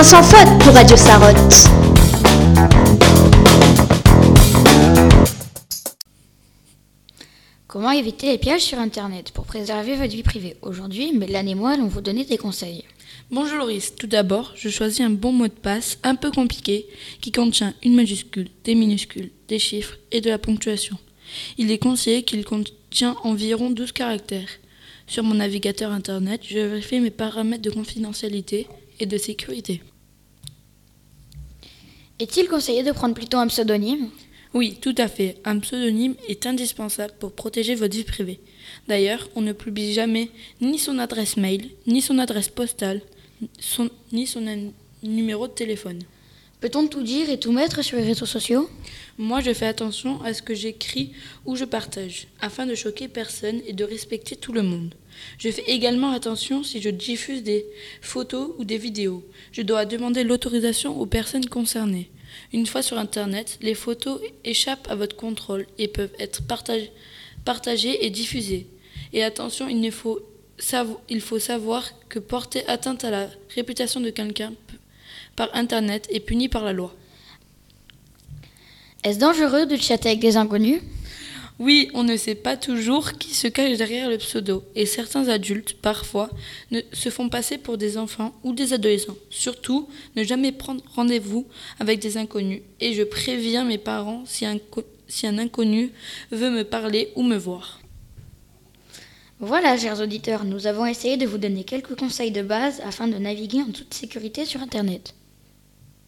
un sans faute pour Radio Sarotte. Comment éviter les pièges sur Internet pour préserver votre vie privée Aujourd'hui, Mélane et moi allons vous donner des conseils. Bonjour Loris, tout d'abord, je choisis un bon mot de passe un peu compliqué qui contient une majuscule, des minuscules, des chiffres et de la ponctuation. Il est conseillé qu'il contient environ 12 caractères. Sur mon navigateur Internet, je vérifie mes paramètres de confidentialité et de sécurité. Est-il conseillé de prendre plutôt un pseudonyme? Oui, tout à fait. Un pseudonyme est indispensable pour protéger votre vie privée. D'ailleurs, on ne publie jamais ni son adresse mail, ni son adresse postale, ni son numéro de téléphone. Peut-on tout dire et tout mettre sur les réseaux sociaux? Moi, je fais attention à ce que j'écris ou je partage, afin de choquer personne et de respecter tout le monde. Je fais également attention si je diffuse des photos ou des vidéos. Je dois demander l'autorisation aux personnes concernées. Une fois sur Internet, les photos échappent à votre contrôle et peuvent être partagées et diffusées. Et attention, il, faut savoir que porter atteinte à la réputation de quelqu'un par Internet est puni par la loi. Est-ce dangereux de chatter avec des inconnus? Oui, on ne sait pas toujours qui se cache derrière le pseudo, et certains adultes, parfois, ne se font passer pour des enfants ou des adolescents. Surtout, ne jamais prendre rendez-vous avec des inconnus, et je préviens mes parents si un, co- si un inconnu veut me parler ou me voir. Voilà, chers auditeurs, nous avons essayé de vous donner quelques conseils de base afin de naviguer en toute sécurité sur Internet.